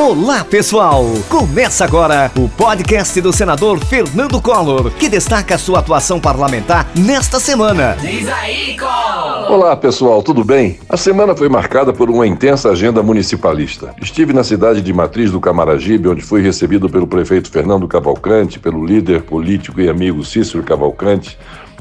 Olá, pessoal! Começa agora o podcast do senador Fernando Collor, que destaca sua atuação parlamentar nesta semana. Diz aí, Collor! Olá, pessoal, tudo bem? A semana foi marcada por uma intensa agenda municipalista. Estive na cidade de Matriz do Camaragibe, onde fui recebido pelo prefeito Fernando Cavalcante, pelo líder político e amigo Cícero Cavalcante,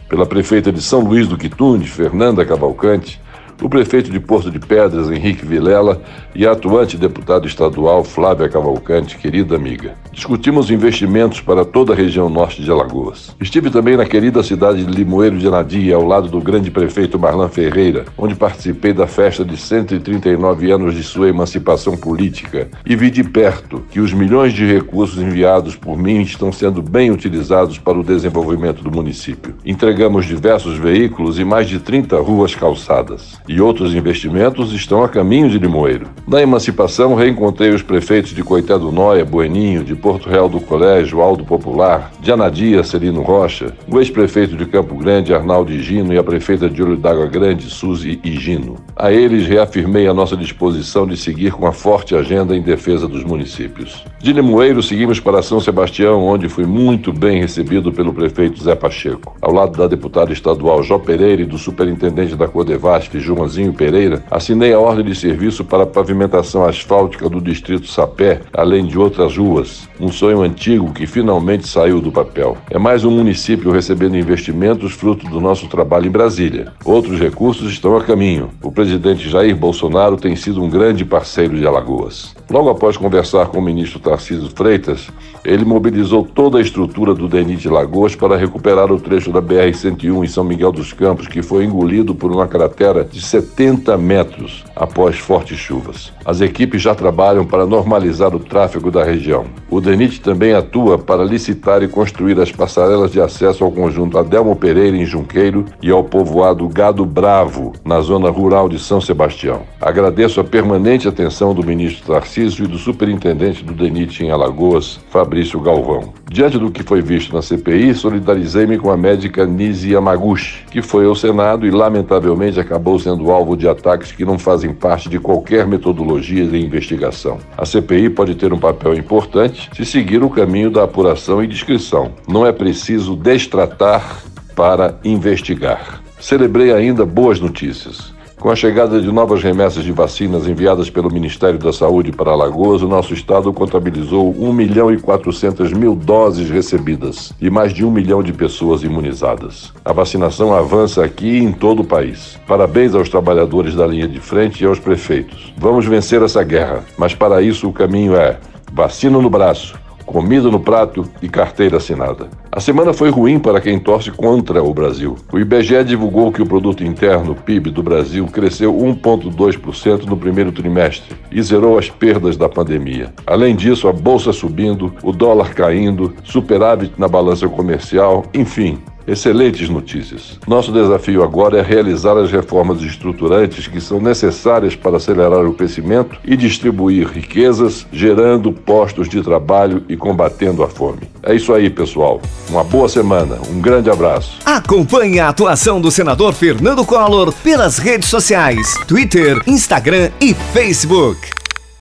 pela prefeita de São Luís do Quitunde, Fernanda Cavalcante, o prefeito de Porto de Pedras, Henrique Vilela, e a atuante deputada estadual Flávia Cavalcante, querida amiga. Discutimos investimentos para toda a região norte de Alagoas. Estive também na querida cidade de Limoeiro de Anadia, ao lado do grande prefeito Marlan Ferreira, onde participei da festa de 139 anos de sua emancipação política e vi de perto que os milhões de recursos enviados por mim estão sendo bem utilizados para o desenvolvimento do município. Entregamos diversos veículos e mais de 30 ruas calçadas e outros investimentos estão a caminho de Limoeiro. Na emancipação, reencontrei os prefeitos de Coité do Nóia, Bueninho, de Porto Real do Colégio, Aldo Popular, de Anadia, Celino Rocha, o ex-prefeito de Campo Grande, Arnaldo Higino, e a prefeita de Olho d'Água Grande, Suzy Higino. A eles reafirmei a nossa disposição de seguir com a forte agenda em defesa dos municípios. De Limoeiro, seguimos para São Sebastião, onde fui muito bem recebido pelo prefeito Zé Pacheco. Ao lado da deputada estadual Jó Pereira e do superintendente da Codevasf, Joãozinho Pereira, assinei a ordem de serviço para a pavimentação asfáltica do distrito Sapé, além de outras ruas. Um sonho antigo que finalmente saiu do papel. É mais um município recebendo investimentos fruto do nosso trabalho em Brasília. Outros recursos estão a caminho. O presidente Jair Bolsonaro tem sido um grande parceiro de Alagoas. Logo após conversar com o ministro Tarcísio Freitas, ele mobilizou toda a estrutura do DENIT Lagoas para recuperar o trecho da BR-101 em São Miguel dos Campos, que foi engolido por uma cratera de 70 metros após fortes chuvas. As equipes já trabalham para normalizar o tráfego da região. O DENIT também atua para licitar e construir as passarelas de acesso ao conjunto Adelmo Pereira, em Junqueiro, e ao povoado Gado Bravo, na zona rural de São Sebastião. Agradeço a permanente atenção do ministro Tarcísio e do superintendente do DENIT em Alagoas, Fabrício Galvão. Diante do que foi visto na CPI, solidarizei-me com a médica Nisi Yamaguchi, que foi ao Senado e, lamentavelmente, acabou sendo alvo de ataques que não fazem parte de qualquer metodologia de investigação. A CPI pode ter um papel importante se seguir o caminho da apuração e descrição. Não é preciso destratar para investigar. Celebrei ainda boas notícias. Com a chegada de novas remessas de vacinas enviadas pelo Ministério da Saúde para Alagoas, o nosso estado contabilizou 1 milhão e 400 mil doses recebidas e mais de um milhão de pessoas imunizadas. A vacinação avança aqui e em todo o país. Parabéns aos trabalhadores da linha de frente e aos prefeitos. Vamos vencer essa guerra, mas para isso o caminho é vacina no braço comida no prato e carteira assinada. A semana foi ruim para quem torce contra o Brasil. O IBGE divulgou que o produto interno, PIB, do Brasil cresceu 1,2% no primeiro trimestre e zerou as perdas da pandemia. Além disso, a bolsa subindo, o dólar caindo, superávit na balança comercial, enfim, Excelentes notícias. Nosso desafio agora é realizar as reformas estruturantes que são necessárias para acelerar o crescimento e distribuir riquezas, gerando postos de trabalho e combatendo a fome. É isso aí, pessoal. Uma boa semana. Um grande abraço. Acompanhe a atuação do senador Fernando Collor pelas redes sociais: Twitter, Instagram e Facebook.